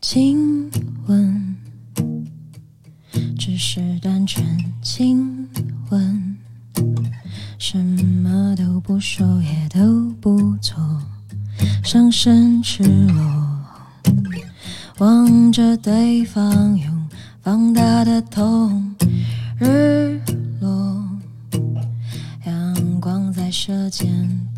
亲吻，只是单纯亲吻，什么都不说也都不做，上身赤裸，望着对方用放大的瞳，日落，阳光在舌尖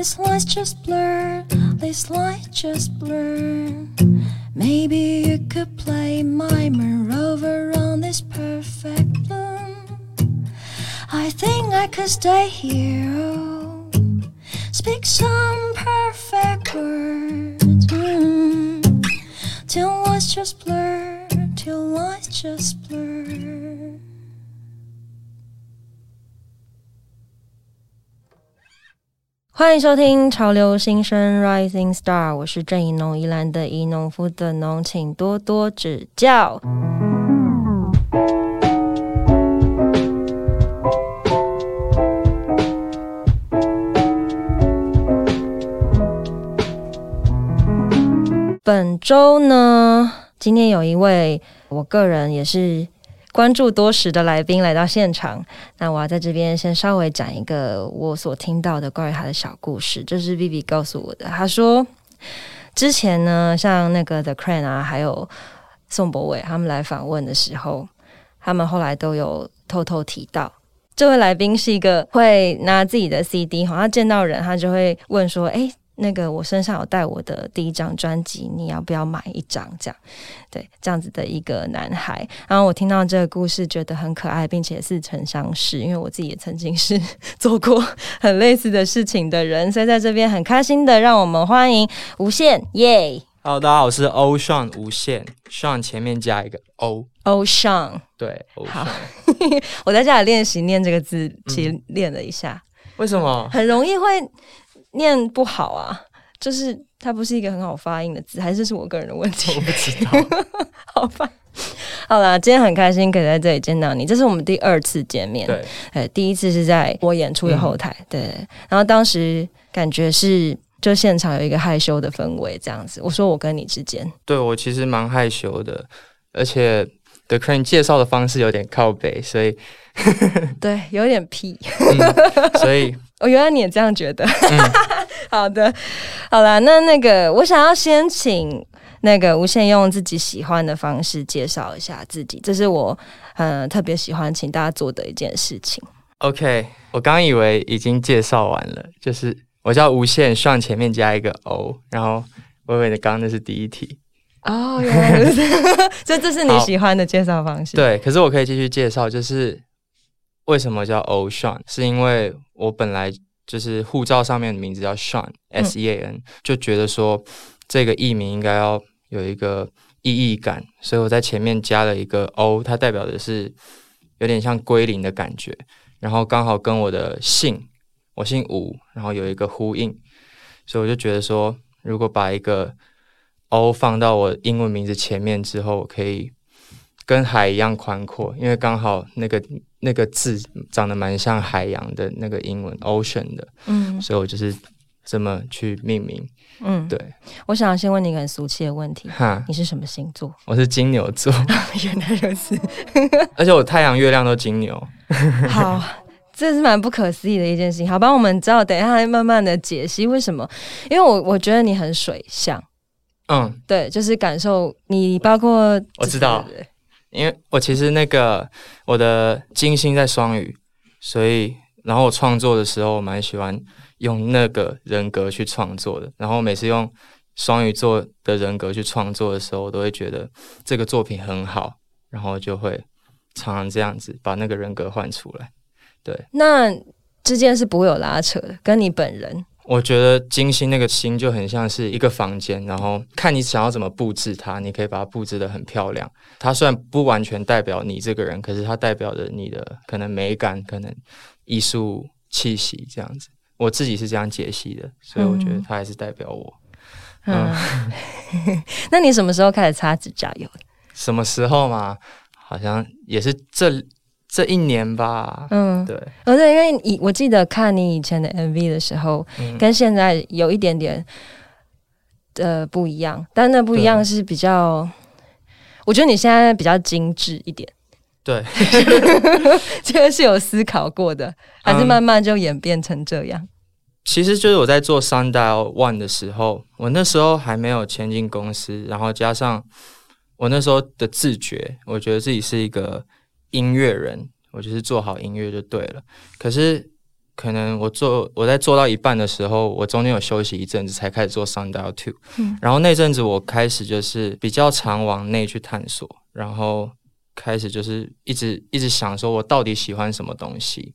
This line's just blur, this line just blur. Maybe you could play mimer over on this perfect bloom. I think I could stay here. Speak some perfect words. mm, Till lines just blur, till lines just blur. 欢迎收听潮流新生 Rising Star，我是郑怡农，宜兰的宜农夫的农，请多多指教。本周呢，今天有一位我个人也是关注多时的来宾来到现场。那我要在这边先稍微讲一个我所听到的关于他的小故事，这是 Vivi 告诉我的。他说，之前呢，像那个 The Crane 啊，还有宋博伟他们来访问的时候，他们后来都有偷偷提到。这位来宾是一个会拿自己的 CD，好像见到人他就会问说：“诶，那个我身上有带我的第一张专辑，你要不要买一张？”这样，对，这样子的一个男孩。然后我听到这个故事，觉得很可爱，并且似曾相识，因为我自己也曾经是做过很类似的事情的人，所以在这边很开心的，让我们欢迎无限耶 Hello，大家好，我是 Ocean 无限，Sean 前面加一个 O，Ocean。对好，Ocean。我在家里练习念这个字，其实练了一下，为什么？很容易会念不好啊，就是它不是一个很好发音的字，还是是我个人的问题 我？不知道。好吧。好啦，今天很开心可以在这里见到你，这是我们第二次见面。对，呃，第一次是在我演出的后台，对。然后当时感觉是就现场有一个害羞的氛围，这样子。我说我跟你之间，对我其实蛮害羞的，而且 The Crane 介绍的方式有点靠北，所以，对，有点屁。嗯、所以哦，原来你也这样觉得。嗯 好的，好了，那那个我想要先请那个无限用自己喜欢的方式介绍一下自己，这是我呃特别喜欢请大家做的一件事情。OK，我刚以为已经介绍完了，就是我叫无限，Sean 前面加一个 O，然后微微的刚刚那是第一题。哦，原来如此，所以这是你喜欢的介绍方式。，对，可是我可以继续介绍，就是为什么叫 Ocean，是因为我本来就是护照上面的名字叫 Sean S E A N，、就觉得说这个艺名应该要有一个意义感，所以我在前面加了一个 O，它代表的是有点像归零的感觉，然后刚好跟我的姓，我姓吴，然后有一个呼应，所以我就觉得说，如果把一个 O 放到我英文名字前面之后，我可以跟海一样宽阔，因为刚好那个那个字长得蛮像海洋的那个英文 ocean 的，嗯所以我就是这么去命名。嗯，对，我想先问你一个很俗气的问题，哈，你是什么星座？我是金牛座，原来如此，而且我太阳、月亮都金牛。好。这是蛮不可思议的一件事情，好吧？我们知道，等一下会慢慢的解析为什么。因为我我觉得你很水象，嗯，对，就是感受你包括我知道因为我其实那个我的金星在双鱼，所以然后我创作的时候，我蛮喜欢用那个人格去创作的。然后每次用双鱼座的人格去创作的时候，我都会觉得这个作品很好，然后就会常常这样子把那个人格换出来。对，那之间是不会有拉扯的，跟你本人我觉得金星那个星就很像是一个房间，然后看你想要怎么布置它，你可以把它布置的很漂亮。它虽然不完全代表你这个人，可是它代表着你的可能美感，可能艺术气息这样子。我自己是这样解析的，所以我觉得它还是代表我。嗯，那你什么时候开始擦指甲油的？什么时候嘛？好像也是这这一年吧。嗯，对。哦，对，因为以我记得看你以前的 MV 的时候，跟现在有一点点的不一样，但那不一样是比较，我觉得你现在比较精致一点。对，这个是有思考过的，还是慢慢就演变成这样？其实就是我在做 Sundial One 的时候，我那时候还没有签进公司，然后加上我那时候的自觉，我觉得自己是一个音乐人，我就是做好音乐就对了。可是可能我做我在做到一半的时候，我中间有休息一阵子，才开始做 Sundial Two。嗯，然后那阵子我开始就是比较常往内去探索，然后。开始就是一直一直想说，我到底喜欢什么东西？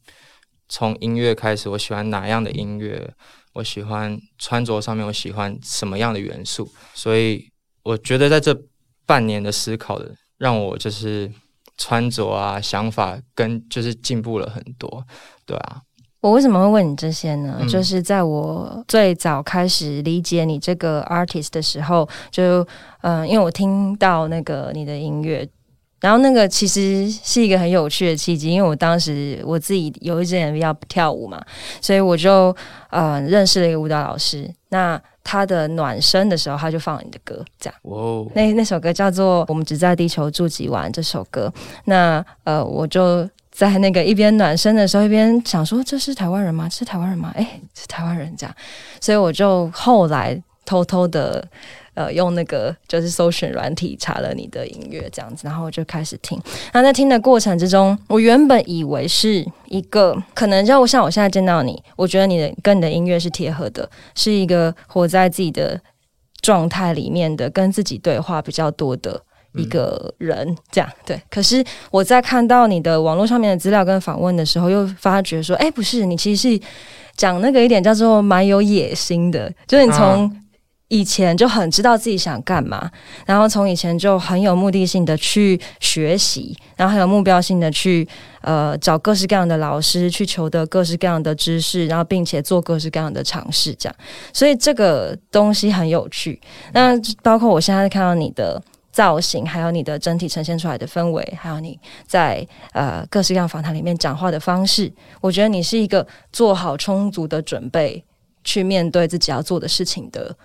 从音乐开始，我喜欢哪样的音乐？我喜欢穿着上面，我喜欢什么样的元素？所以我觉得在这半年的思考的，让我就是穿着啊，想法跟就是进步了很多。对啊，我为什么会问你这些呢？就是在我最早开始理解你这个 artist 的时候，就嗯，因为我听到那个你的音乐。然后那个其实是一个很有趣的契机，因为我当时我自己有一阵要跳舞嘛，所以我就呃认识了一个舞蹈老师。那他的暖身的时候，他就放了你的歌，这样。哦。那那首歌叫做《我们只在地球住几晚》这首歌。那呃，我就在那个一边暖身的时候，一边想说：“这是台湾人吗？是台湾人吗？”哎，是台湾人这样。所以我就后来偷偷的。呃，用那个就是搜寻软体查了你的音乐这样子，然后我就开始听。那在听的过程之中，我原本以为是一个可能就像我现在见到你，我觉得你的跟你的音乐是贴合的，是一个活在自己的状态里面的，跟自己对话比较多的一个人。这样对。可是我在看到你的网络上面的资料跟访问的时候，又发觉说，哎，不是，你其实是讲那个一点叫做蛮有野心的，就是你从。以前就很知道自己想干嘛，然后从以前就很有目的性的去学习，然后很有目标性的去呃找各式各样的老师，去求得各式各样的知识，然后并且做各式各样的尝试，这样。所以这个东西很有趣。那包括我现在看到你的造型，还有你的整体呈现出来的氛围，还有你在呃各式各样访谈里面讲话的方式，我觉得你是一个做好充足的准备去面对自己要做的事情的。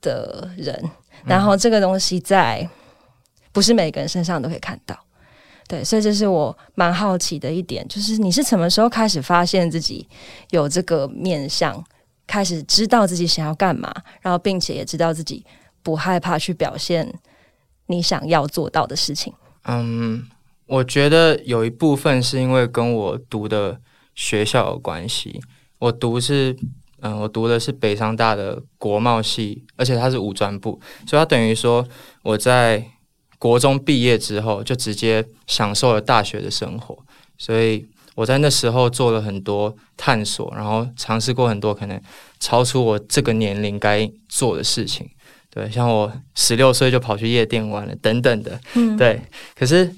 的人，然后这个东西在不是每个人身上都可以看到，对，所以这是我蛮好奇的一点，就是你是什么时候开始发现自己有这个面相，开始知道自己想要干嘛，然后并且也知道自己不害怕去表现你想要做到的事情。嗯，我觉得有一部分是因为跟我读的学校有关系，我读是。嗯，我读的是北商大的国贸系，而且它是五专部，所以它等于说我在国中毕业之后就直接享受了大学的生活，所以我在那时候做了很多探索，然后尝试过很多可能超出我这个年龄该做的事情。对，像我十六岁就跑去夜店玩了，等等的。嗯，对。可是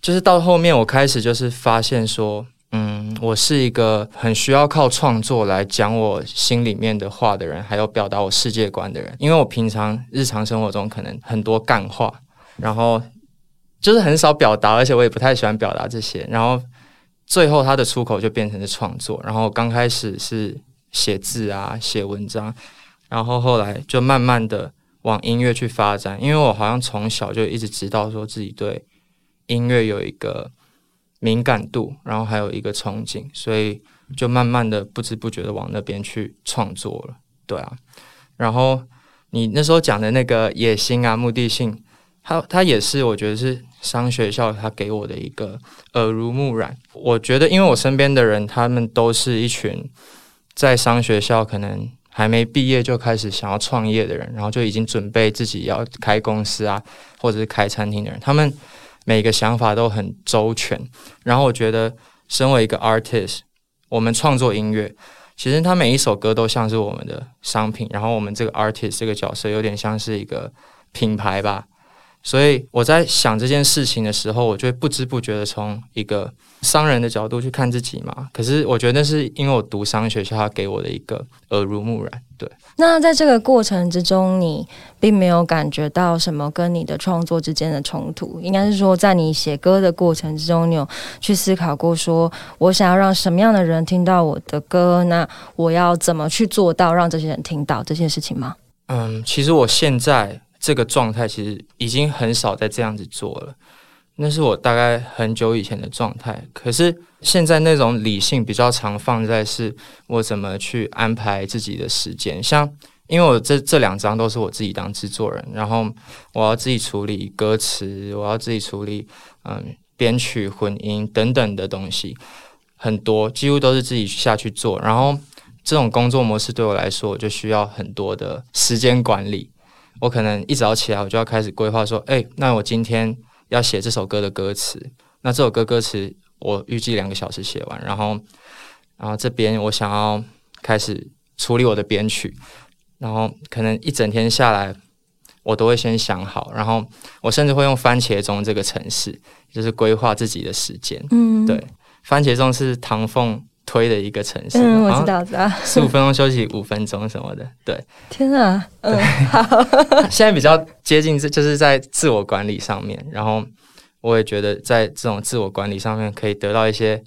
就是到后面，我开始就是发现说。我是一个很需要靠创作来讲我心里面的话的人，还有表达我世界观的人。因为我平常日常生活中可能很多干话，然后就是很少表达，而且我也不太喜欢表达这些。然后最后他的出口就变成了创作。然后刚开始是写字啊，写文章，然后后来就慢慢的往音乐去发展。因为我好像从小就一直知道说自己对音乐有一个。敏感度，然后还有一个憧憬，所以就慢慢的不知不觉的往那边去创作了，对啊。然后你那时候讲的那个野心啊、目的性，它它也是我觉得是商学校它给我的一个耳濡目染。我觉得，因为我身边的人，他们都是一群在商学校可能还没毕业就开始想要创业的人，然后就已经准备自己要开公司啊，或者是开餐厅的人，他们。每个想法都很周全，然后我觉得，身为一个 artist，我们创作音乐，其实它每一首歌都像是我们的商品，然后我们这个 artist 这个角色有点像是一个品牌吧。所以我在想这件事情的时候，我就会不知不觉的从一个商人的角度去看自己嘛。可是我觉得那是因为我读商学校，他给我的一个耳濡目染。对，那在这个过程之中，你并没有感觉到什么跟你的创作之间的冲突。应该是说，在你写歌的过程之中，你有去思考过，说我想要让什么样的人听到我的歌？那我要怎么去做到让这些人听到这件事情吗？嗯，其实我现在。这个状态其实已经很少再这样子做了，那是我大概很久以前的状态。可是现在那种理性比较常放在是我怎么去安排自己的时间。像因为我这这两张都是我自己当制作人，然后我要自己处理歌词，我要自己处理嗯编曲、混音等等的东西，很多几乎都是自己下去做。然后这种工作模式对我来说，我就需要很多的时间管理。我可能一早起来，我就要开始规划说，哎，那我今天要写这首歌的歌词，那这首歌歌词我预计两个小时写完，然后，然后这边我想要开始处理我的编曲，然后可能一整天下来，我都会先想好，然后我甚至会用番茄钟这个程式，就是规划自己的时间。嗯，对，番茄钟是唐凤。推的一个城市，嗯，我知道，知道，十五分钟休息五分钟什么的，对。天啊，嗯，好。现在比较接近，这就是在自我管理上面，然后我也觉得在这种自我管理上面可以得到一些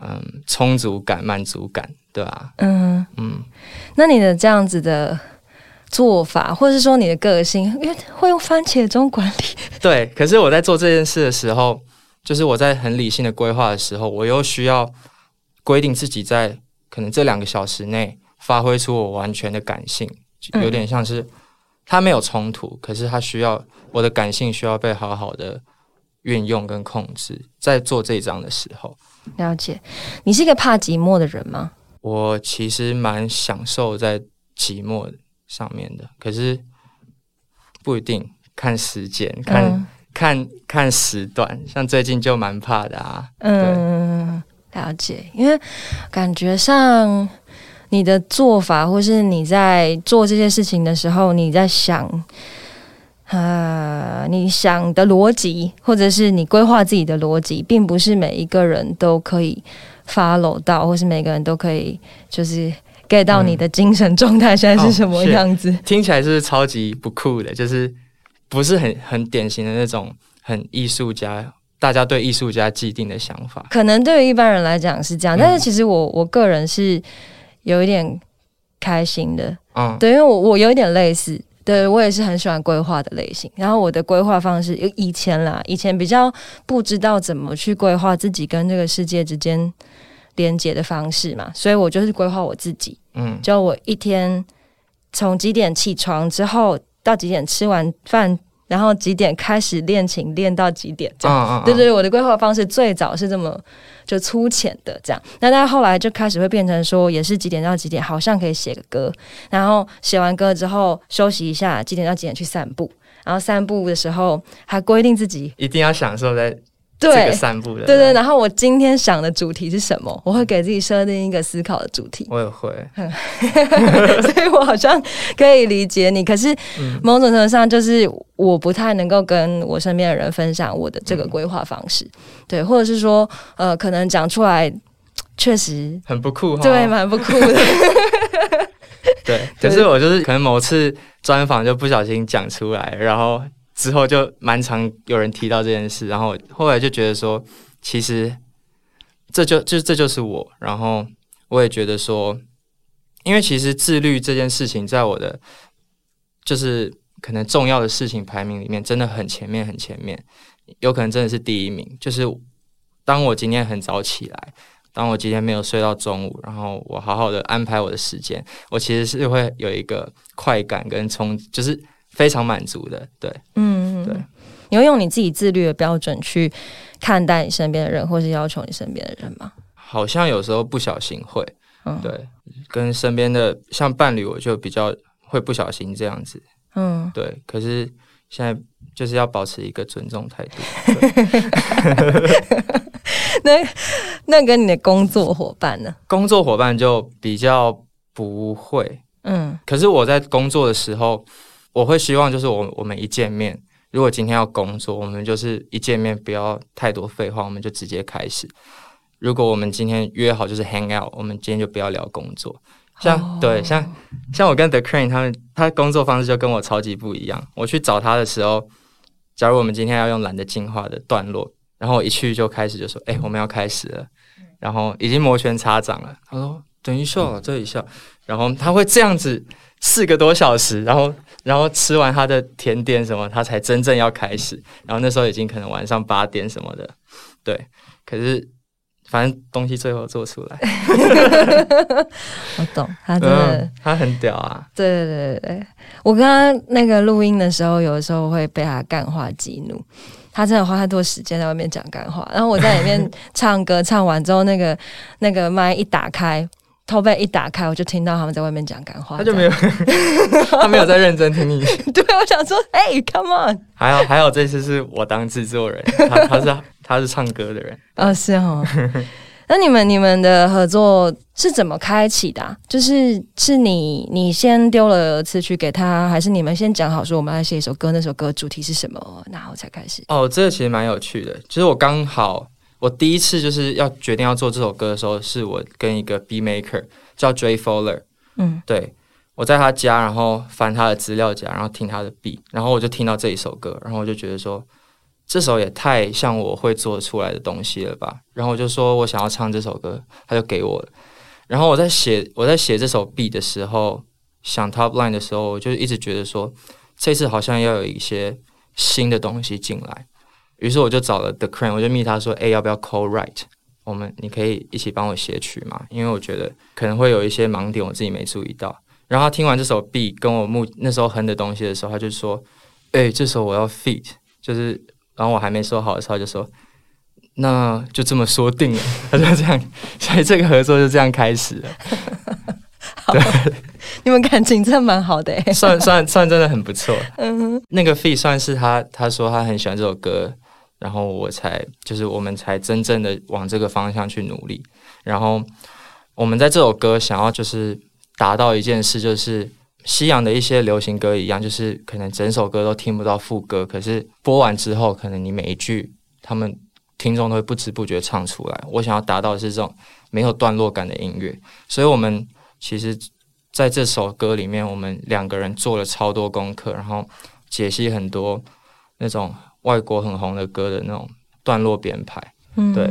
嗯充足感、满足感，对吧？嗯嗯。那你的这样子的做法，或者是说你的个性，因为会用番茄钟管理，对。可是我在做这件事的时候，就是我在很理性的规划的时候，我又需要。规定自己在可能这两个小时内发挥出我完全的感性，有点像是他没有冲突，可是他需要我的感性需要被好好的运用跟控制，在做这一章的时候。了解，你是一个怕寂寞的人吗？我其实蛮享受在寂寞上面的，可是不一定看时间，看看看时段，像最近就蛮怕的啊。嗯。了解，因为感觉上你的做法，或是你在做这些事情的时候，你在想，呃，你想的逻辑，或者是你规划自己的逻辑，并不是每一个人都可以 follow 到，或是每个人都可以就是 get 到你的精神状态现在是什么样子。听起来是超级不酷的，就是不是很很典型的那种很艺术家。大家对艺术家既定的想法，可能对于一般人来讲是这样，但是其实我我个人是有一点开心的，嗯，对，因为我我有一点类似，对我也是很喜欢规划的类型。然后我的规划方式，以前啦，以前比较不知道怎么去规划自己跟这个世界之间连接的方式嘛，所以我就是规划我自己，嗯，就我一天从几点起床之后到几点吃完饭。然后几点开始练琴，练到几点这样？对对，我的规划方式最早是这么就粗浅的这样。那但后来就开始会变成说，也是几点到几点，好像可以写个歌。然后写完歌之后休息一下，几点到几点去散步。然后散步的时候还规定自己一定要享受在。对，散步的，对对。然后我今天想的主题是什么？我会给自己设定一个思考的主题。我也会，所以我好像可以理解你。可是某种程度上，就是我不太能够跟我身边的人分享我的这个规划方式。对，或者是说，呃，可能讲出来确实很不酷，对，蛮不酷的。对，可是我就是可能某次专访就不小心讲出来，然后。之后就蛮常有人提到这件事，然后后来就觉得说，其实这就就这就是我。然后我也觉得说，因为其实自律这件事情，在我的就是可能重要的事情排名里面，真的很前面很前面，有可能真的是第一名。就是当我今天很早起来，当我今天没有睡到中午，然后我好好的安排我的时间，我其实是会有一个快感跟冲，就是。非常满足的，对，嗯，对，你会用你自己自律的标准去看待你身边的人，或是要求你身边的人吗？好像有时候不小心会，嗯对，跟身边的像伴侣，我就比较会不小心这样子，嗯，对。可是现在就是要保持一个尊重态度。那那跟你的工作伙伴呢？工作伙伴就比较不会，嗯可是我在工作的时候，我会希望就是我我们一见面，如果今天要工作，我们就是一见面不要太多废话，我们就直接开始。如果我们今天约好就是 hang out，我们今天就不要聊工作。像、哦对像像我跟 The Crane 他们，他工作方式就跟我超级不一样。我去找他的时候，假如我们今天要用懒得进化的段落，然后我一去就开始就说：“哎、我们要开始了。”然后已经摩拳擦掌了。他说：“等一下，这一下。”然后他会这样子四个多小时，然后然后吃完他的甜点什么，他才真正要开始。然后那时候已经可能晚上八点什么的，对。可是反正东西最后做出来，我懂，他真的，嗯，他很屌啊。对对对对对，我刚刚那个录音的时候，有的时候会被他干话激怒。他真的花太多时间在外面讲干话，然后我在里面唱歌，唱完之后，那个那个麦一打开，头被一打开，我就听到他们在外面讲干话，他就没有，他没有在认真听你。对我想说，哎、c o m e on，还好还好，这次是我当制作人，他他是他是唱歌的人。哦，是哦。那你们你们的合作是怎么开启的、啊？就是是你你先丢了词曲给他，还是你们先讲好说我们要写一首歌，那首歌主题是什么，然后才开始？哦，这个其实蛮有趣的。就是我刚好，我第一次就是要决定要做这首歌的时候，是我跟一个 B maker 叫 Jay Fowler，嗯对我在他家，然后翻他的资料夹，然后听他的 B，然后我就听到这一首歌，然后我就觉得说，这首也太像我会做出来的东西了吧。然后我就说我想要唱这首歌，他就给我了。然后我在写我在写这首 B 的时候，想 top line 的时候，我就一直觉得说，这次好像要有一些新的东西进来。于是我就找了 The Crane，我就密他说，哎、要不要 co write？我们你可以一起帮我写曲嘛？因为我觉得可能会有一些盲点，我自己没注意到。然后他听完这首 B 跟我目那时候哼的东西的时候，他就说：“哎、这首我要 feat。”就是，然后我还没说好的时候，他就说：“那就这么说定了。”他就这样，所以这个合作就这样开始了。对你们感情真的蛮好的 哎、算算算真的很不错。嗯哼，那个 feat 算是他他说他很喜欢这首歌，然后我才就是我们才真正的往这个方向去努力。然后我们在这首歌想要就是达到一件事，就是西洋的一些流行歌一样，就是可能整首歌都听不到副歌，可是播完之后，可能你每一句他们听众都会不知不觉唱出来。我想要达到的是这种没有段落感的音乐，所以我们其实在这首歌里面，我们两个人做了超多功课，然后解析很多那种外国很红的歌的那种段落编排。嗯对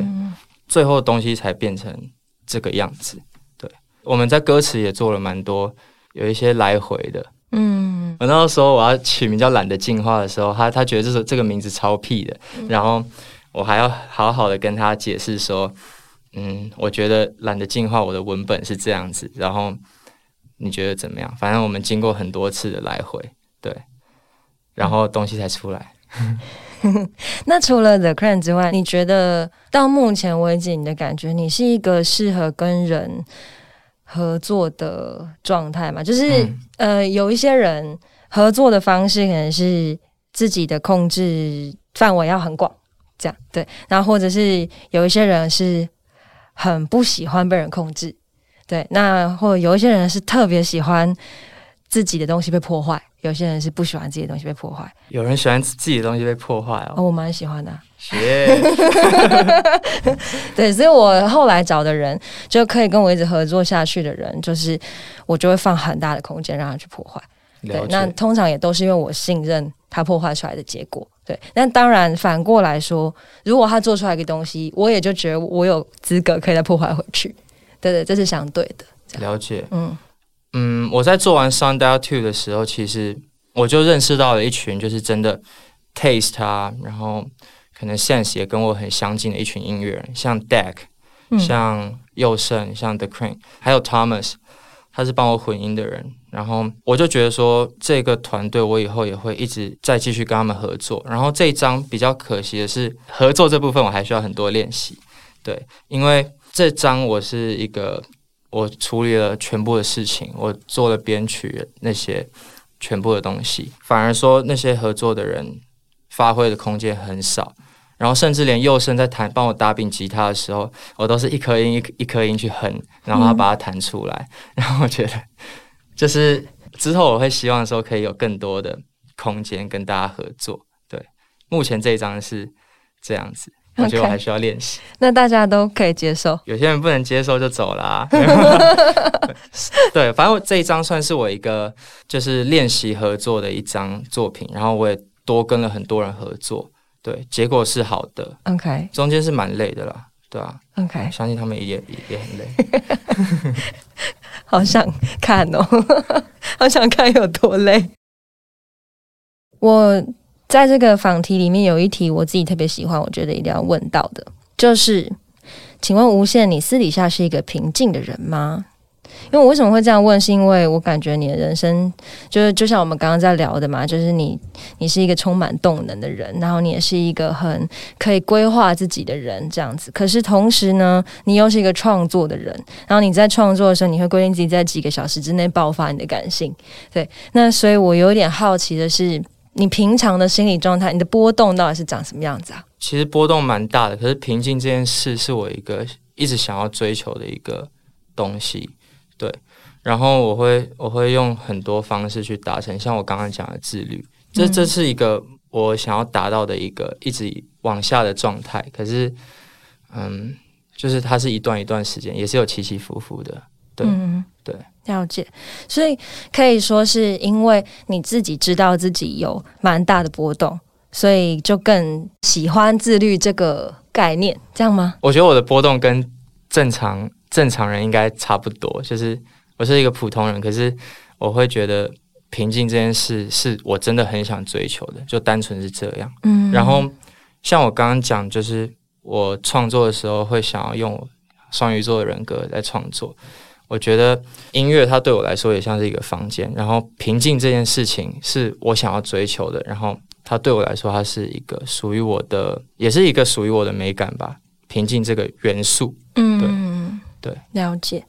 最后的东西才变成这个样子。对，我们在歌词也做了蛮多，有一些来回的。嗯我那时候我要取名叫“懒得进化”的时候，他他觉得这首这个名字超屁的，然后我还要好好的跟他解释说，嗯，我觉得“懒得进化”我的文本是这样子，然后你觉得怎么样？反正我们经过很多次的来回，对，然后东西才出来。那除了 The Crown 之外，你觉得到目前为止，你的感觉，你是一个适合跟人合作的状态吗？就是、嗯呃，有一些人合作的方式可能是自己的控制范围要很广，这样对。然后或者是有一些人是很不喜欢被人控制，对。那或者有一些人是特别喜欢自己的东西被破坏，有些人是不喜欢自己的东西被破坏。有人喜欢自己的东西被破坏哦，哦，我蛮喜欢的 对，所以我后来找的人就可以跟我一直合作下去的人，就是我就会放很大的空间让他去破坏。对，那。通常也都是因为我信任他破坏出来的结果。对，那当然反过来说，如果他做出来一个东西，我也就觉得我有资格可以再破坏回去。对对，这是相对的。了解，嗯嗯，我在做完《Sundial Two》的时候，其实我就认识到了一群就是真的 taste 啊，然后可能 sense 也跟我很相近的一群音乐人，像 Deck，、嗯像佑胜，像 The Crane，还有 Thomas，他是帮我混音的人。然后我就觉得说，这个团队我以后也会一直再继续跟他们合作。然后这一张比较可惜的是，合作这部分我还需要很多练习。对，因为这张我是一个我处理了全部的事情，我做了编曲那些全部的东西，反而说那些合作的人发挥的空间很少。然后甚至连佑生在弹帮我打柄吉他的时候，我都是一颗音一一颗音去哼，然后他把它弹出来。然后我觉得，就是之后我会希望说可以有更多的空间跟大家合作。对，目前这一张是这样子。我觉得我还需要练习。那大家都可以接受，有些人不能接受就走了。对，反正这一张算是我一个就是练习合作的一张作品，然后我也多跟了很多人合作，对，结果是好的。OK，中间是蛮累的啦，对啊。OK，相信他们也也也很累。好想看哦，好想看有多累。我。在这个访题里面有一题我自己特别喜欢，我觉得一定要问到的，就是，请问无限，你私底下是一个平静的人吗？因为我为什么会这样问，是因为我感觉你的人生就是就像我们刚刚在聊的嘛，就是你你是一个充满动能的人，然后你也是一个很可以规划自己的人，这样子。可是同时呢，你又是一个创作的人，然后你在创作的时候，你会规定自己在几个小时之内爆发你的感性。对，那所以我有点好奇的是。你平常的心理状态，你的波动到底是长什么样子啊？其实波动蛮大的，可是平静这件事是我一个一直想要追求的一个东西，对。然后我会我会用很多方式去达成，像我刚刚讲的自律，这这是一个我想要达到的一个一直往下的状态。可是，嗯，就是它是一段一段时间，也是有起起伏伏的，对。对，了解，所以可以说是因为你自己知道自己有蛮大的波动，所以就更喜欢自律这个概念，这样吗？我觉得我的波动跟正常正常人应该差不多，就是我是一个普通人，可是我会觉得平静这件事是我真的很想追求的，就单纯是这样。嗯，然后像我刚刚讲，就是我创作的时候会想要用双鱼座的人格来创作。我觉得音乐它对我来说也像是一个房间，然后平静这件事情是我想要追求的，然后它对我来说它是一个属于我的，也是一个属于我的美感吧。平静这个元素，嗯，对，了解。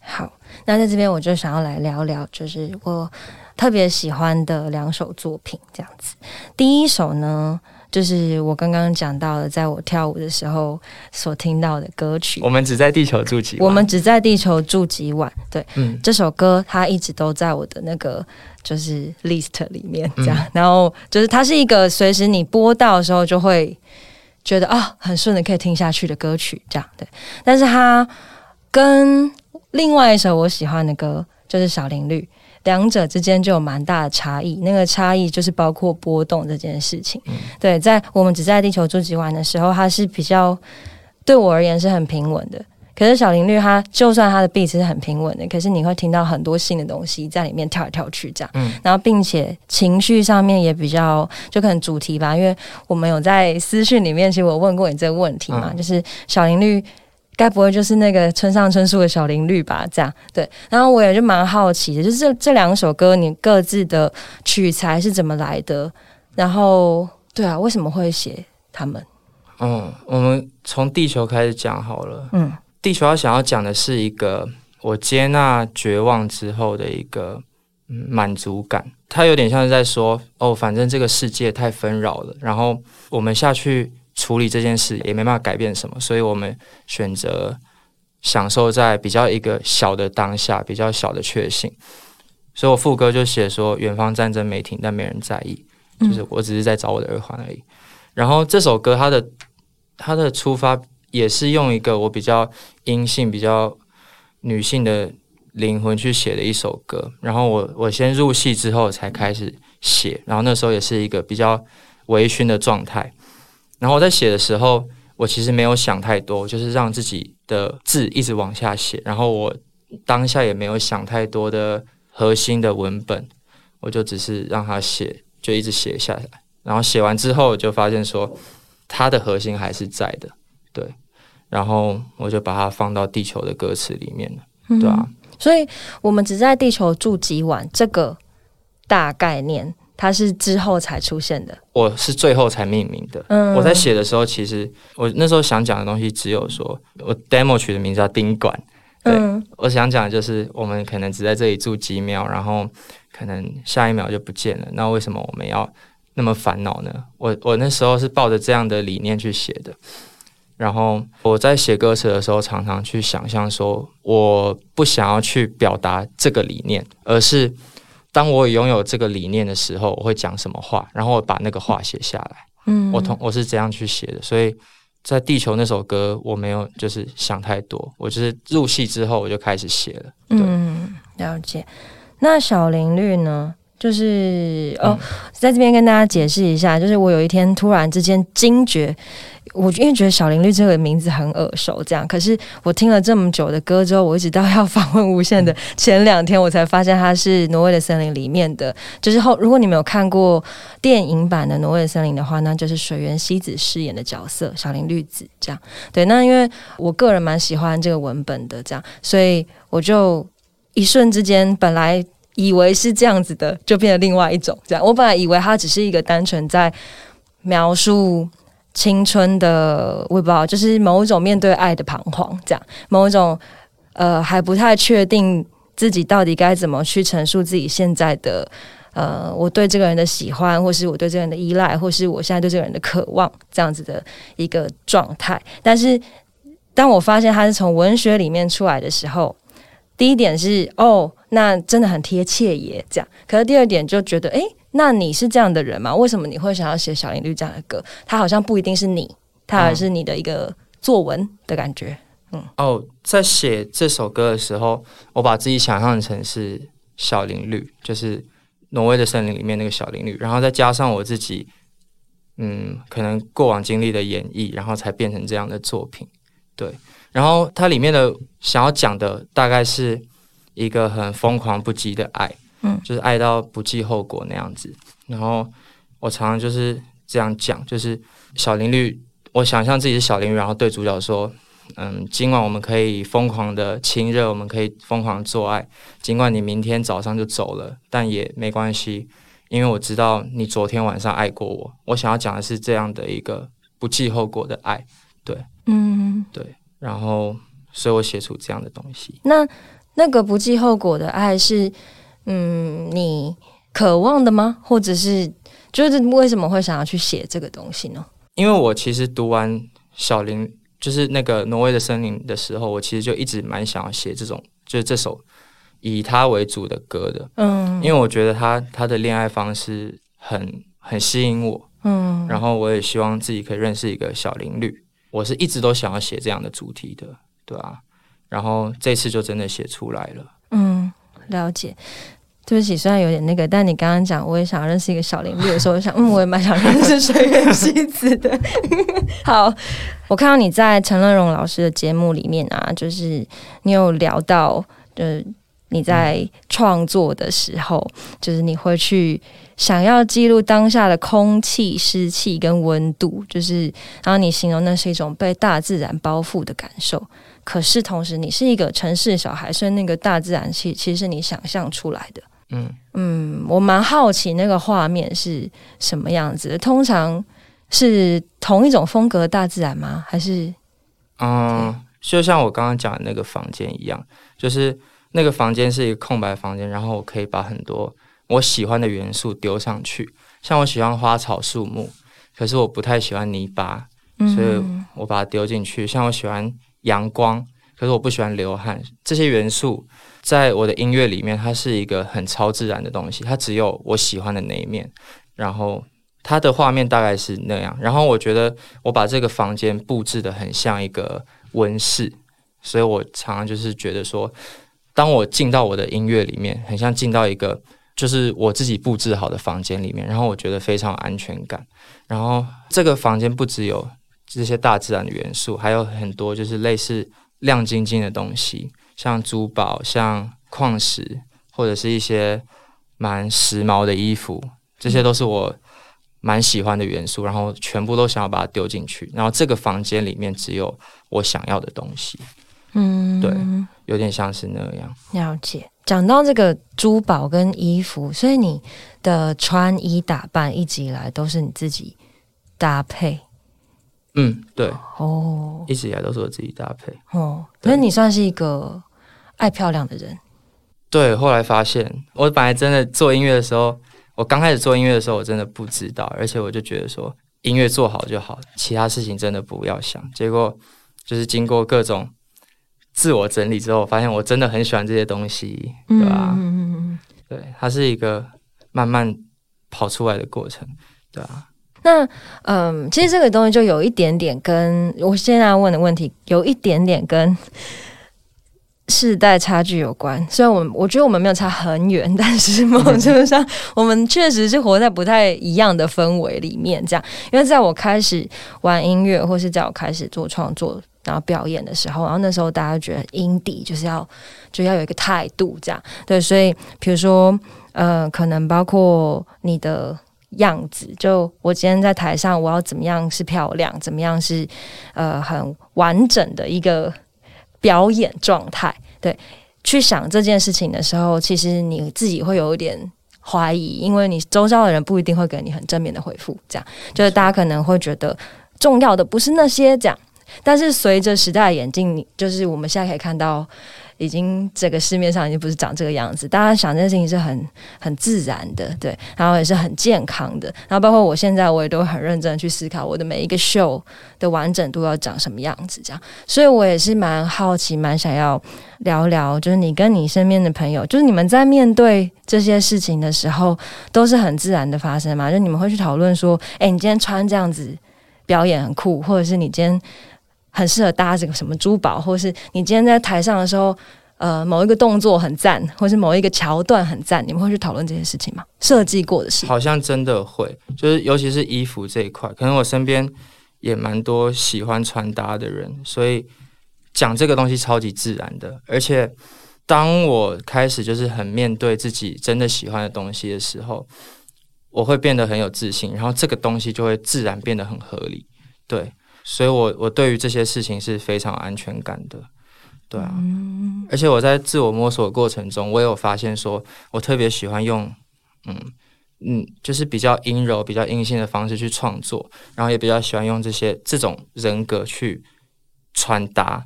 好，那在这边我就想要来聊聊，就是我特别喜欢的两首作品，这样子。第一首呢。就是我刚刚讲到的，在我跳舞的时候所听到的歌曲。我们只在地球住几晚。我们只在地球住几晚。对，嗯，这首歌它一直都在我的那个就是 list 里面，这样。然后就是它是一个随时你播到的时候就会觉得啊很顺的可以听下去的歌曲，这样对。但是它跟另外一首我喜欢的歌就是小林绿。两者之间就有蛮大的差异，那个差异就是包括波动这件事情。对，在我们只在地球住几晚的时候，它是比较对我而言是很平稳的。可是小林律，它就算它的 beat 是很平稳的，可是你会听到很多新的东西在里面跳来跳去这样。嗯，然后并且情绪上面也比较，就可能主题吧，因为我们有在私讯里面，其实我问过你这个问题嘛，就是小林绿。该不会就是那个村上春树的小林绿吧？这样对，然后我也就蛮好奇的，就是这这两首歌，你各自的取材是怎么来的？然后对啊，为什么会写他们？嗯，我们从地球开始讲好了。嗯，地球要想要讲的是一个我接纳绝望之后的一个满足感，它有点像是在说哦，反正这个世界太纷扰了，然后我们下去。处理这件事也没办法改变什么，所以我们选择享受在比较一个小的当下，比较小的确幸。所以我副歌就写说：“远方战争没停，但没人在意，就是我只是在找我的耳环而已。”然后这首歌它的它的出发也是用一个我比较阴性、比较女性的灵魂去写的一首歌。然后我我先入戏之后才开始写，然后那时候也是一个比较微醺的状态。然后我在写的时候，我其实没有想太多，就是让自己的字一直往下写。然后我当下也没有想太多的核心的文本，我就只是让他写，就一直写下来。然后写完之后，就发现说它的核心还是在的，对。然后我就把它放到地球的歌词里面了，对啊。所以我们只在地球住几晚，这个大概念。它是之后才出现的，我是最后才命名的。嗯，我在写的时候，其实我那时候想讲的东西只有说，我 demo 曲的名字叫宾馆。对，我想讲的就是我们可能只在这里住几秒，然后可能下一秒就不见了。那为什么我们要那么烦恼呢？我我那时候是抱着这样的理念去写的。然后我在写歌词的时候，常常去想象说，我不想要去表达这个理念，而是当我拥有这个理念的时候，我会讲什么话，然后我把那个话写下来。嗯，我同我是怎样去写的，所以在《地球》那首歌，我没有就是想太多，我就是入戏之后我就开始写了。对，嗯，了解。那小林绿呢？就是哦，嗯在这边跟大家解释一下，就是我有一天突然之间惊觉，我因为觉得小林绿这个名字很耳熟，这样，可是我听了这么久的歌之后，我一直到要访问无限的前两天，我才发现它是《挪威的森林》里面的，就是后如果你没有看过电影版的《挪威的森林》的话，那就是水原希子饰演的角色小林绿子，这样。对，那因为我个人蛮喜欢这个文本的，这样，所以我就一瞬之间本来。以为是这样子的，就变成另外一种这样。我本来以为它只是一个单纯在描述青春的，我也不知道，就是某一种面对爱的彷徨，这样某一种呃还不太确定自己到底该怎么去陈述自己现在的呃我对这个人的喜欢，或是我对这个人的依赖，或是我现在对这个人的渴望这样子的一个状态。但是当我发现他是从文学里面出来的时候，第一点是哦，那真的很贴切耶，这样。可是第二点就觉得，诶，那你是这样的人吗？为什么你会想要写小林绿这样的歌？它好像不一定是你，它而是你的一个作文的感觉。嗯哦，在写这首歌的时候，我把自己想象成是小林绿，就是挪威的森林里面那个小林绿，然后再加上我自己，嗯，可能过往经历的演绎，然后才变成这样的作品。对，然后它里面的想要讲的大概是一个很疯狂不羁的爱，嗯就是爱到不计后果那样子。然后我常常就是这样讲，就是小林绿，我想象自己是小林绿，然后对主角说。嗯，今晚我们可以疯狂的亲热，我们可以疯狂地做爱。尽管你明天早上就走了，但也没关系，因为我知道你昨天晚上爱过我。我想要讲的是这样的一个不计后果的爱，对嗯，对。然后，所以我写出这样的东西。那那个不计后果的爱是，嗯，你渴望的吗？或者是就是为什么会想要去写这个东西呢？因为我其实读完小林，就是那个挪威的森林的时候，我其实就一直蛮想要写这种，就是这首以他为主的歌的。嗯，因为我觉得他他的恋爱方式很很吸引我，嗯，然后我也希望自己可以认识一个小林绿，我是一直都想要写这样的主题的，对啊，然后这次就真的写出来了。嗯，了解。对不起，虽然有点那个，但你刚刚讲我也想认识一个小林绿的时候，我想，嗯，我也蛮想认识水原希子的。好，我看到你在陈乐融老师的节目里面啊，就是你有聊到，呃，你在创作的时候，就是你会去想要记录当下的空气、湿气跟温度，就是然后你形容那是一种被大自然包覆的感受。可是同时，你是一个城市小孩，所以那个大自然其其实是你想象出来的。嗯，嗯，我蛮好奇那个画面是什么样子的。通常是同一种风格的大自然吗？还是嗯，就像我刚刚讲的那个房间一样，就是那个房间是一个空白房间，然后我可以把很多我喜欢的元素丢上去，像我喜欢花草树木，可是我不太喜欢泥巴，所以我把它丢进去。像我喜欢阳光，可是我不喜欢流汗，这些元素在我的音乐里面，它是一个很超自然的东西，它只有我喜欢的那一面，然后。它的画面大概是那样，然后我觉得我把这个房间布置的很像一个温室，所以我常常就是觉得说，当我进到我的音乐里面，很像进到一个就是我自己布置好的房间里面，然后我觉得非常有安全感。然后这个房间不只有这些大自然的元素，还有很多就是类似亮晶晶的东西，像珠宝、像矿石，或者是一些蛮时髦的衣服，这些都是我。蛮喜欢的元素，然后全部都想要把它丢进去，然后这个房间里面只有我想要的东西，嗯，对，有点像是那样。了解。讲到这个珠宝跟衣服，所以你的穿衣打扮一直以来都是你自己搭配嗯，对，哦一直以来都是我自己搭配。哦，对那你算是一个爱漂亮的人，对，后来发现我本来真的做音乐的时候，我刚开始做音乐的时候，我真的不知道，而且我就觉得说音乐做好就好，其他事情真的不要想。结果就是经过各种自我整理之后，发现我真的很喜欢这些东西，对吧？嗯嗯嗯。对，它是一个慢慢跑出来的过程，对啊。那嗯，其实这个东西就有一点点跟我现在问的问题有一点点跟。世代差距有关，虽然我我觉得我们没有差很远，但是某种程度上，我们确实是活在不太一样的氛围里面。这样，因为在我开始玩音乐，或是在我开始做创作，然后表演的时候，然后那时候大家觉得音底就是要就要有一个态度，这样对。所以，比如说，呃，可能包括你的样子，就我今天在台上，我要怎么样是漂亮，怎么样是呃很完整的一个。表演状态，对，去想这件事情的时候，其实你自己会有一点怀疑，因为你周遭的人不一定会给你很正面的回复。这样，就是大家可能会觉得重要的不是那些这样，但是随着时代的演进，你就是我们现在可以看到。已经这个市面上已经不是长这个样子，大家想这件事情是很很自然的，对，然后也是很健康的，然后包括我现在我也都很认真去思考我的每一个秀的完整度要长什么样子，这样，所以我也是蛮好奇，蛮想要聊聊，就是你跟你身边的朋友，就是你们在面对这些事情的时候，都是很自然的发生嘛？就你们会去讨论说，哎，你今天穿这样子表演很酷，或者是你今天。很适合搭这个什么珠宝，或是你今天在台上的时候，呃，某一个动作很赞，或是某一个桥段很赞，你们会去讨论这些事情吗？设计过的事，好像真的会，就是尤其是衣服这一块，可能我身边也蛮多喜欢穿搭的人，所以讲这个东西超级自然的。而且当我开始就是很面对自己真的喜欢的东西的时候，我会变得很有自信，然后这个东西就会自然变得很合理，对。所以，我我对于这些事情是非常安全感的，对啊，而且我在自我摸索的过程中，我有发现，说我特别喜欢用，嗯嗯，就是比较阴柔、比较阴性的方式去创作，然后也比较喜欢用这些这种人格去传达。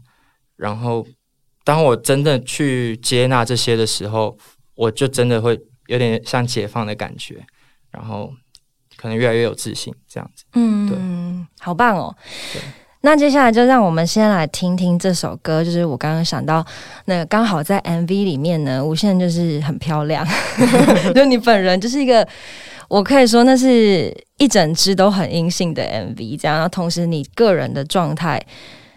然后，当我真的去接纳这些的时候，我就真的会有点像解放的感觉，然后。可能越来越有自信，这样子，嗯，对，好棒哦。那接下来就让我们先来听听这首歌，就是我刚刚想到，那刚好在 MV 里面呢，无限就是很漂亮，就你本人就是一个，我可以说那是一整支都很阴性的 MV，这样，然后同时你个人的状态，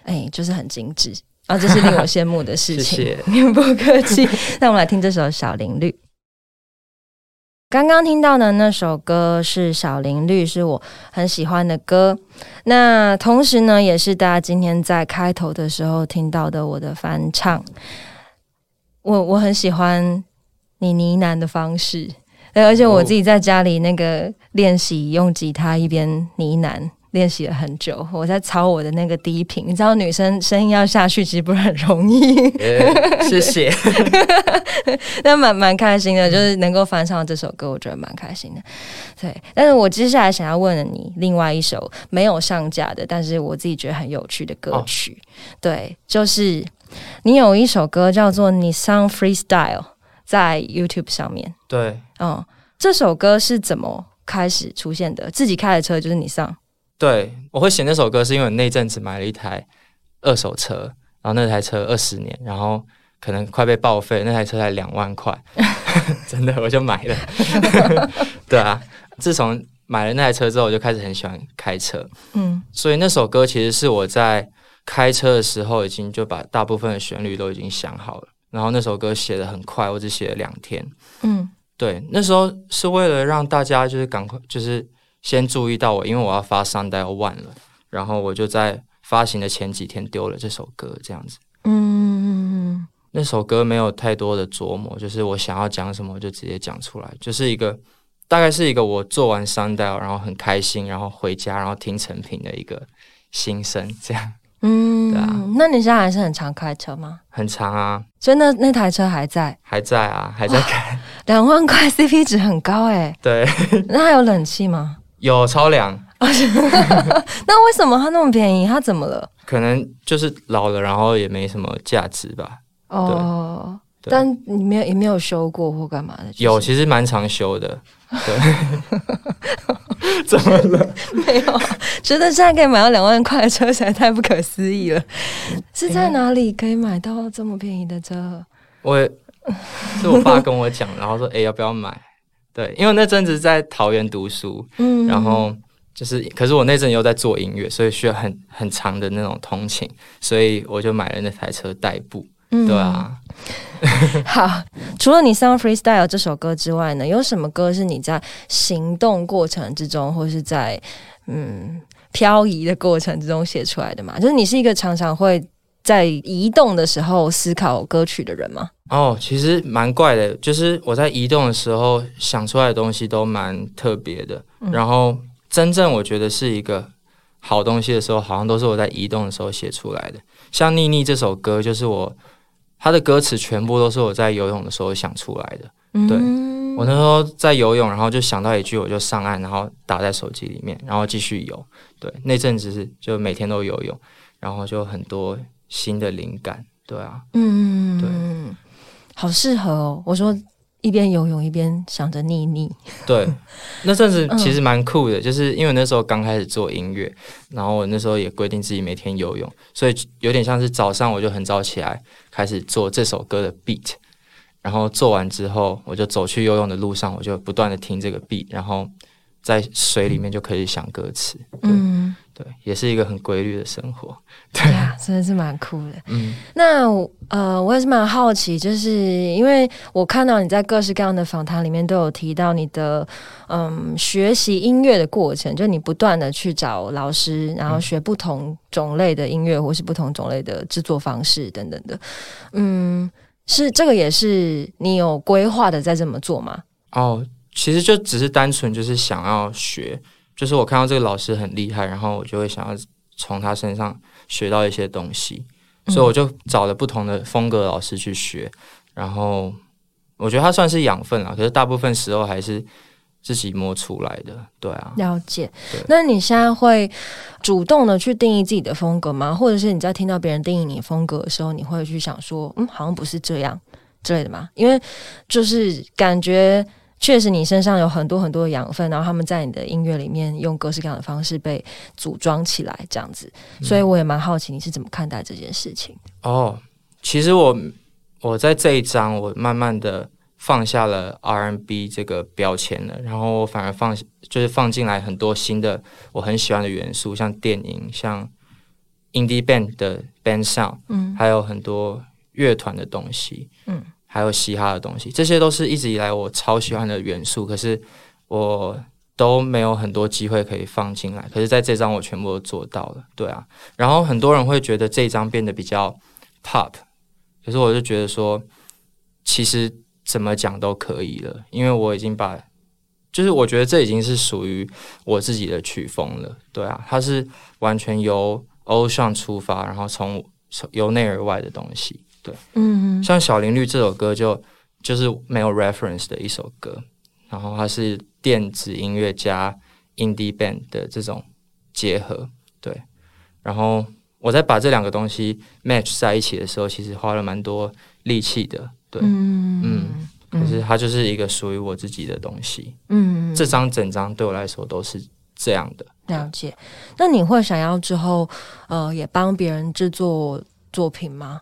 哎，就是很精致，啊，这是令我羡慕的事情，不客气。那我们来听这首《小林绿》。刚刚听到的那首歌是《小林绿》，是我很喜欢的歌。那同时呢，也是大家今天在开头的时候听到的我的翻唱。我我很喜欢你呢喃的方式，而且我自己在家里那个练习用吉他一边呢喃。练习了很久，我在操我的那个低频。你知道，女生声音要下去其实不是很容易。谢谢，那 蛮蛮开心的，就是能够翻唱这首歌，我觉得蛮开心的。对，但是我接下来想要问你另外一首没有上架的，但是我自己觉得很有趣的歌曲。对，就是你有一首歌叫做《你上 Freestyle》在 YouTube 上面。对，嗯，这首歌是怎么开始出现的？自己开的车就是你上。对，我会写那首歌，是因为我那阵子买了一台二手车，然后那台车二十年，然后可能快被报废，那台车才两万块，真的我就买了。对啊，自从买了那台车之后，我就开始很喜欢开车。嗯，所以那首歌其实是我在开车的时候，已经就把大部分的旋律都已经想好了，然后那首歌写的很快，我只写了两天。嗯，对，那时候是为了让大家就是赶快就是。先注意到我，因为我要发《Sunday One》了，然后我就在发行的前几天丢了这首歌，这样子。嗯，那首歌没有太多的琢磨，就是我想要讲什么，我就直接讲出来，就是一个大概是一个我做完《Sunday》然后很开心，然后回家然后听成品的一个心声，这样。嗯，对啊。那你现在还是很常开车吗？很长啊。所以那那台车还在？还在啊，还在开。两万块 CP 值很高哎。对。那还有冷气吗？有超凉，那为什么它那么便宜？它怎么了？可能就是老了，然后也没什么价值吧。哦，但你没有也没有修过或干嘛的？就是有，其实蛮常修的。对，怎么了？没有，觉得现在可以买到两万块的车实在太不可思议了。是在哪里可以买到这么便宜的车？我是我爸跟我讲，然后说：“哎、要不要买？”对，因为那阵子在桃园读书，嗯然后就是，可是我那阵又在做音乐，所以需要很很长的那种通勤，所以我就买了那台车代步。嗯对啊，好，除了你《Sound Freestyle》这首歌之外呢，有什么歌是你在行动过程之中，或是在嗯漂移的过程之中写出来的吗？就是你是一个常常会在移动的时候思考歌曲的人吗？哦，其实蛮怪的，就是我在移动的时候想出来的东西都蛮特别的，然后真正我觉得是一个好东西的时候，好像都是我在移动的时候写出来的。像《妮妮》这首歌，就是我它的歌词全部都是我在游泳的时候想出来的。对嗯我那时候在游泳，然后就想到一句，我就上岸，然后打在手机里面，然后继续游。对，那阵子是就每天都游泳，然后就很多新的灵感。对啊，嗯，对好适合哦。我说一边游泳一边想着妮妮，对，那阵子嗯其实蛮酷的，就是因为那时候刚开始做音乐，然后我那时候也规定自己每天游泳，所以有点像是早上我就很早起来开始做这首歌的 beat，然后做完之后，我就走去游泳的路上，我就不断的听这个 beat，然后在水里面就可以想歌词，嗯，对，也是一个很规律的生活。对啊，真的是蛮酷的。嗯，那呃，我也是蛮好奇，就是因为我看到你在各式各样的访谈里面都有提到你的嗯学习音乐的过程，就你不断的去找老师，然后学不同种类的音乐，或是不同种类的制作方式等等的。嗯，是这个也是你有规划的在这么做吗？哦，其实就只是单纯就是想要学，就是我看到这个老师很厉害，然后我就会想要从他身上学到一些东西，所以我就找了不同的风格的老师去学，然后我觉得他算是养分啊，可是大部分时候还是自己摸出来的，对啊，了解。那你现在会主动的去定义自己的风格吗？或者是你在听到别人定义你风格的时候，你会去想说，嗯，好像不是这样之类的吗？因为就是感觉确实你身上有很多很多的养分，然后他们在你的音乐里面用各式各样的方式被组装起来，这样子。所以我也蛮好奇你是怎么看待这件事情。哦，其实我我在这一章，我慢慢的放下了 R&B 这个标签了，然后我反而放就是放进来很多新的我很喜欢的元素，像电影，像 indie band 的 band sound，嗯还有很多乐团的东西，嗯，还有嘻哈的东西，这些都是一直以来我超喜欢的元素，可是我都没有很多机会可以放进来，可是在这张我全部都做到了，对啊。然后很多人会觉得这张变得比较 pop，可是我就觉得说，其实怎么讲都可以了，因为我已经把，就是我觉得这已经是属于我自己的曲风了，对啊，它是完全由欧尚出发，然后从从由内而外的东西，对。嗯像《小林绿》这首歌就就是没有 reference 的一首歌，然后它是电子音乐加 indie band 的这种结合，对。然后我在把这两个东西 match 在一起的时候，其实花了蛮多力气的，对。嗯嗯可是它就是一个属于我自己的东西，嗯这张整张对我来说都是这样的。了解。那你会想要之后呃也帮别人制作作品吗？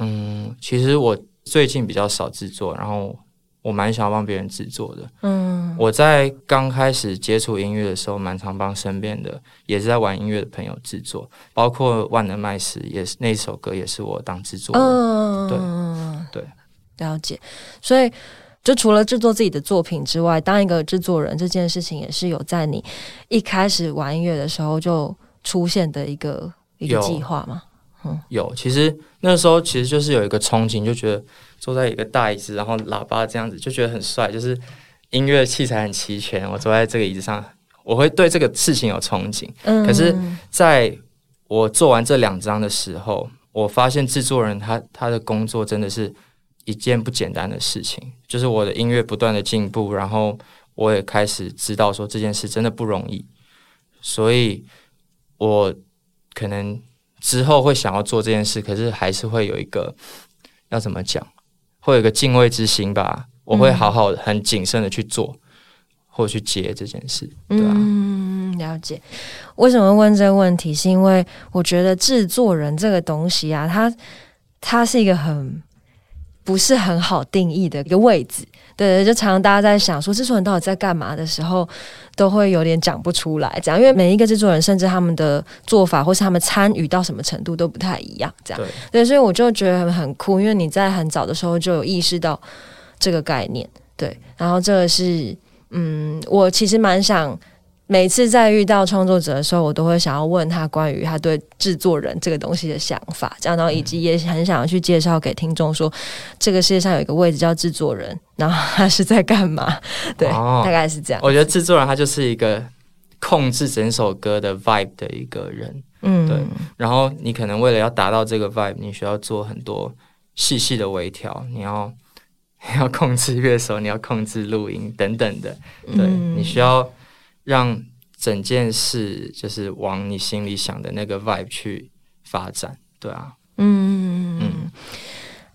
嗯，其实我最近比较少制作，然后我蛮想要帮别人制作的。嗯我在刚开始接触音乐的时候，蛮常帮身边的也是在玩音乐的朋友制作，包括万能麦斯也是那首歌也是我当制作人。嗯，对对，了解。所以，就除了制作自己的作品之外，当一个制作人这件事情，也是有在你一开始玩音乐的时候就出现的一个一个计划吗？有，其实那时候其实就是有一个憧憬，就觉得坐在一个大椅子，然后喇叭这样子，就觉得很帅，就是音乐器材很齐全。我坐在这个椅子上，我会对这个事情有憧憬。嗯，可是在我做完这两张的时候，我发现制作人他他的工作真的是一件不简单的事情。就是我的音乐不断的进步，然后我也开始知道说这件事真的不容易，所以我可能之后会想要做这件事，可是还是会有一个要怎么讲，会有一个敬畏之心吧，我会好好很谨慎的去做或去接这件事，对啊。嗯，了解。为什么问这个问题？是因为我觉得制作人这个东西啊，它它是一个很不是很好定义的一个位置。对，就常常大家在想说制作人到底在干嘛的时候，都会有点讲不出来。这样，因为每一个制作人，甚至他们的做法或是他们参与到什么程度都不太一样。这样，对，所以我就觉得很很酷，因为你在很早的时候就有意识到这个概念。对，然后这个是，嗯，我其实蛮想。每次在遇到创作者的时候，我都会想要问他关于他对制作人这个东西的想法，这样，然后以及也很想要去介绍给听众说，这个世界上有一个位置叫制作人，然后他是在干嘛？对，大概是这样。我觉得制作人他就是一个控制整首歌的 vibe 的一个人，嗯，对。然后你可能为了要达到这个 vibe，你需要做很多细细的微调，你要你 要控制乐手，你要控制录音等等的，对你需要。让整件事就是往你心里想的那个 vibe 去发展，对啊，嗯嗯，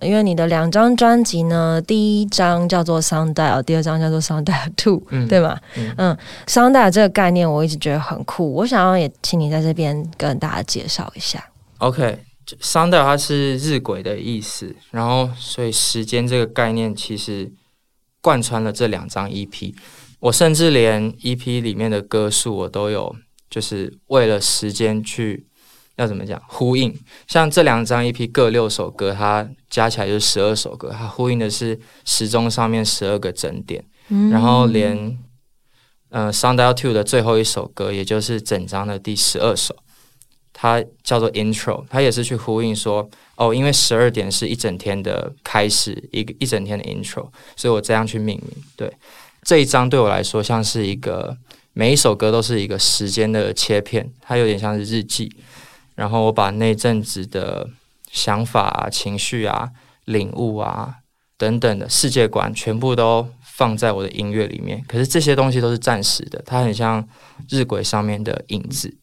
因为你的两张专辑呢，第一张叫做 Sound Dial，第二张叫做 Sound Dial Two，对吗？嗯，Sound Dial 这个概念我一直觉得很酷，我想要也请你在这边跟大家介绍一下。OK，Sound Dial 它是日晷的意思，然后所以时间这个概念其实贯穿了这两张 EP。我甚至连 EP 里面的歌数我都有，就是为了时间去要怎么讲呼应。像这两张 EP 各六首歌，它加起来就是十二首歌，它呼应的是时钟上面十二个整点。然后连呃《Sound Out Two》的最后一首歌，也就是整张的第十二首，它叫做 Intro，它也是去呼应说哦，因为十二点是一整天的开始，一个一整天的 Intro，所以我这样去命名。对。这一张对我来说像是一个每一首歌都是一个时间的切片，它有点像是日记。然后我把那阵子的想法啊、情绪啊、领悟啊等等的世界观全部都放在我的音乐里面。可是这些东西都是暂时的，它很像日晷上面的影子，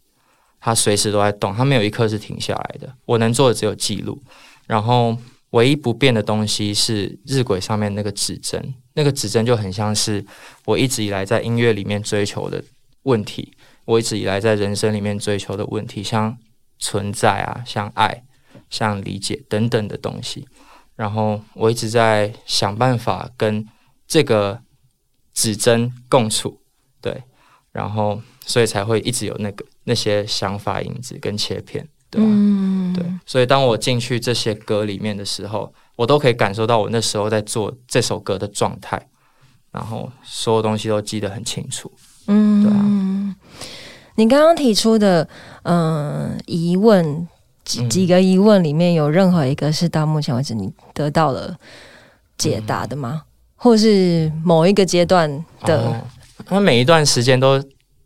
它随时都在动，它没有一刻是停下来的。我能做的只有记录，然后唯一不变的东西是日晷上面那个指针。那个指针就很像是我一直以来在音乐里面追求的问题，我一直以来在人生里面追求的问题，像存在啊，像爱，像理解等等的东西。然后我一直在想办法跟这个指针共处，对，然后所以才会一直有那个那些想法影子跟切片，对吧？对，所以当我进去这些歌里面的时候。我都可以感受到我那时候在做这首歌的状态，然后所有东西都记得很清楚。嗯，对啊。你刚刚提出的嗯疑问几几个疑问里面有任何一个是到目前为止你得到了解答的吗？或是某一个阶段的？那每一段时间都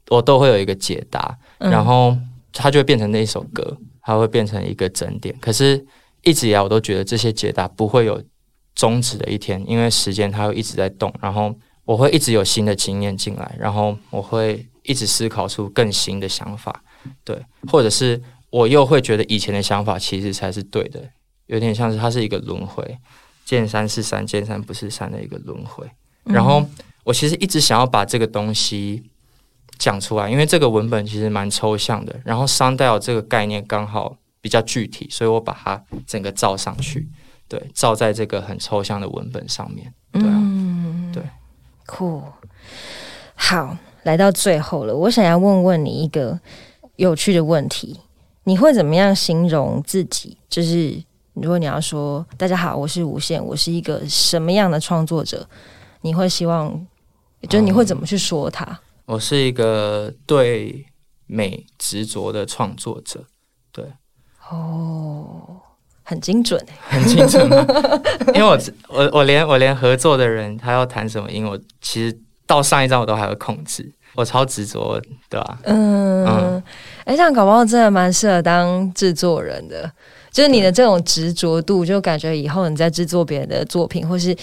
我都会有一个解答，然后它就会变成那一首歌，它会变成一个整点。可是。一直以来，我都觉得这些解答不会有终止的一天，因为时间它会一直在动，然后我会一直有新的经验进来，然后我会一直思考出更新的想法，对，或者是我又会觉得以前的想法其实才是对的，有点像是它是一个轮回，见山是山，见山不是山的一个轮回。然后我其实一直想要把这个东西讲出来，因为这个文本其实蛮抽象的，然后 i a l 这个概念刚好。比较具体，所以我把它整个照上去，对，照在这个很抽象的文本上面，对啊，对，酷，好，来到最后了，我想要问问你一个有趣的问题，你会怎么样形容自己？就是如果你要说大家好，我是无限，我是一个什么样的创作者？你会希望，就是你会怎么去说他？我是一个对美执着的创作者，对。哦，很精准很精准。因为我我我连我连合作的人他要弹什么音，我其实到上一张我都还会控制，我超执着，对吧？嗯，哎，这样搞不好真的蛮适合当制作人的，就是你的这种执着度，就感觉以后你在制作别人的作品，或是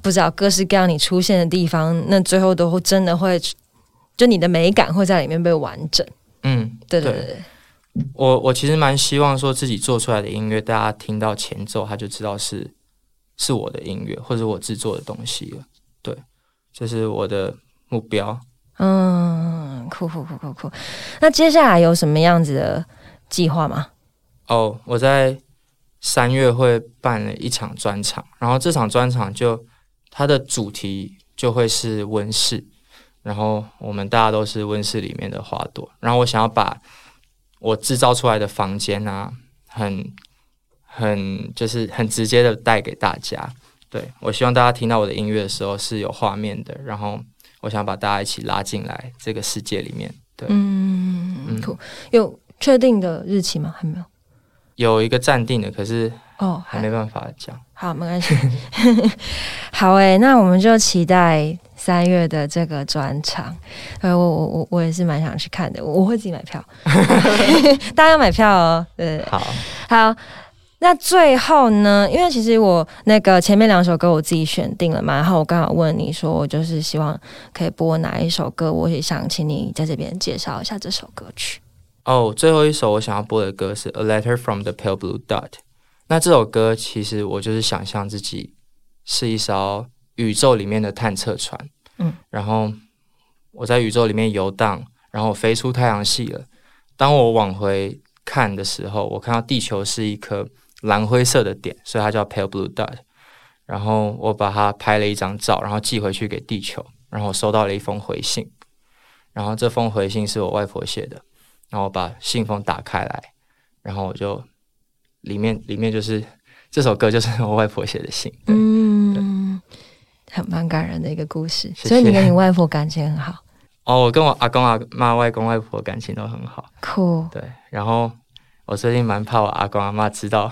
不知道各式各样你出现的地方，那最后都会真的会，就你的美感会在里面被完整。嗯，对对对。我我其实蛮希望说自己做出来的音乐，大家听到前奏他就知道是是我的音乐或者我制作的东西了。对，这是我的目标。嗯，酷酷酷酷酷。那接下来有什么样子的计划吗？哦，我在三月会办了一场专场，然后这场专场就它的主题就会是温室，然后我们大家都是温室里面的花朵，然后我想要把我制造出来的房间啊，很很就是很直接的带给大家。对我希望大家听到我的音乐的时候是有画面的，然后我想把大家一起拉进来这个世界里面。对，嗯，酷。有确定的日期吗？还没有。有一个暂定的，可是哦，还没办法讲。好，没关系。好诶，那我们就期待三月的这个专场。呃，我我我我也是蛮想去看的，我会自己买票。大家要买票哦。对，好，好。那最后呢？因为其实我那个前面两首歌我自己选定了嘛，然后我刚好问你说，我就是希望可以播哪一首歌，我也想请你在这边介绍一下这首歌曲。哦，最后一首我想要播的歌是《A Letter from the Pale Blue Dot》。那这首歌其实我就是想象自己是一艘宇宙里面的探测船，嗯，然后我在宇宙里面游荡，然后飞出太阳系了。当我往回看的时候，我看到地球是一颗蓝灰色的点，所以它叫 Pale Blue Dot。然后我把它拍了一张照，然后寄回去给地球，然后我收到了一封回信，然后这封回信是我外婆写的。然后我把信封打开来，然后我就里面里面就是这首歌，就是我外婆写的信。嗯，很蛮感人的一个故事。所以你跟你外婆感情很好？哦，我跟我阿公阿妈、外公外婆感情都很好。酷。对，然后我最近蛮怕我阿公阿妈知道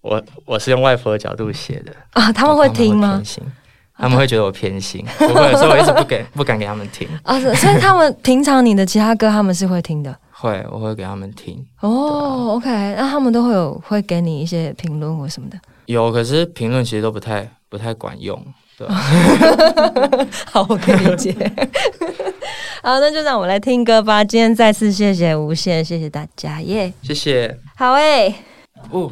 我我是用外婆的角度写的啊，他们会听吗？他们会觉得我偏心，不会，所以我一直不给不敢给他们听啊。所以他们平常你的其他歌，他们是会听的。会，我会给他们听。哦，OK，那他们都会有会给你一些评论或什么的。有，可是评论其实都不太不太管用，好，我可以理解。好，那就让我们来听歌吧。今天再次谢谢无限，谢谢大家，耶！谢谢。好诶。哦。